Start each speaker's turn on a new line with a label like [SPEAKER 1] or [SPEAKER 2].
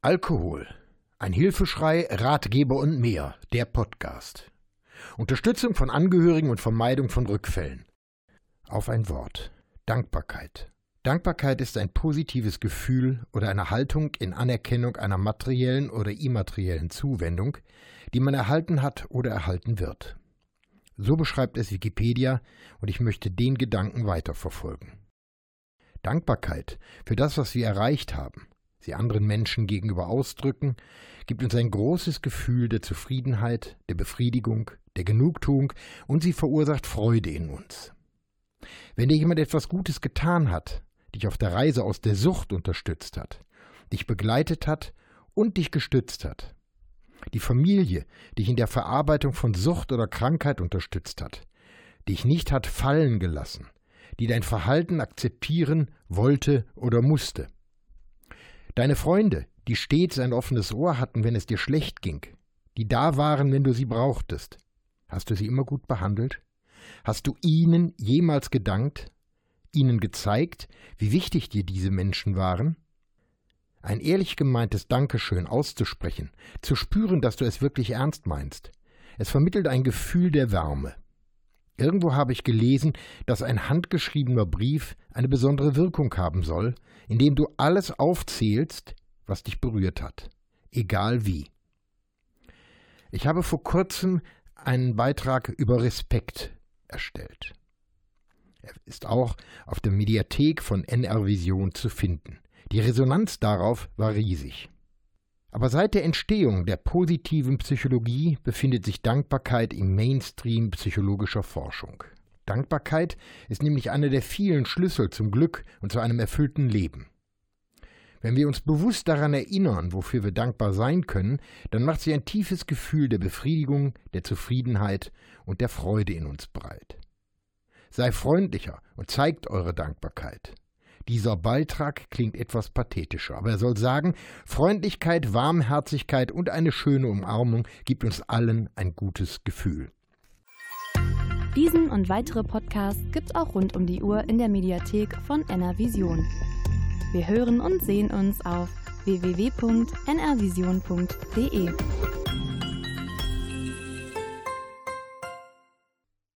[SPEAKER 1] Alkohol. Ein Hilfeschrei, Ratgeber und mehr. Der Podcast. Unterstützung von Angehörigen und Vermeidung von Rückfällen. Auf ein Wort. Dankbarkeit. Dankbarkeit ist ein positives Gefühl oder eine Haltung in Anerkennung einer materiellen oder immateriellen Zuwendung, die man erhalten hat oder erhalten wird. So beschreibt es Wikipedia und ich möchte den Gedanken weiterverfolgen. Dankbarkeit für das, was wir erreicht haben, sie anderen Menschen gegenüber ausdrücken, gibt uns ein großes Gefühl der Zufriedenheit, der Befriedigung, der Genugtuung und sie verursacht Freude in uns. Wenn dir jemand etwas Gutes getan hat, dich auf der Reise aus der Sucht unterstützt hat, dich begleitet hat und dich gestützt hat, die Familie dich in der Verarbeitung von Sucht oder Krankheit unterstützt hat, dich nicht hat fallen gelassen, die dein Verhalten akzeptieren wollte oder musste, Deine Freunde, die stets ein offenes Ohr hatten, wenn es dir schlecht ging, die da waren, wenn du sie brauchtest. Hast du sie immer gut behandelt? Hast du ihnen jemals gedankt? Ihnen gezeigt, wie wichtig dir diese Menschen waren? Ein ehrlich gemeintes Dankeschön auszusprechen, zu spüren, dass du es wirklich ernst meinst. Es vermittelt ein Gefühl der Wärme. Irgendwo habe ich gelesen, dass ein handgeschriebener Brief eine besondere Wirkung haben soll, indem du alles aufzählst, was dich berührt hat, egal wie. Ich habe vor kurzem einen Beitrag über Respekt erstellt. Er ist auch auf der Mediathek von NR Vision zu finden. Die Resonanz darauf war riesig. Aber seit der Entstehung der positiven Psychologie befindet sich Dankbarkeit im Mainstream psychologischer Forschung. Dankbarkeit ist nämlich einer der vielen Schlüssel zum Glück und zu einem erfüllten Leben. Wenn wir uns bewusst daran erinnern, wofür wir dankbar sein können, dann macht sie ein tiefes Gefühl der Befriedigung, der Zufriedenheit und der Freude in uns breit. Sei freundlicher und zeigt eure Dankbarkeit. Dieser Beitrag klingt etwas pathetischer, aber er soll sagen, Freundlichkeit, Warmherzigkeit und eine schöne Umarmung gibt uns allen ein gutes Gefühl.
[SPEAKER 2] Diesen und weitere Podcasts gibt's auch rund um die Uhr in der Mediathek von NRVision. Wir hören und sehen uns auf www.nrvision.de.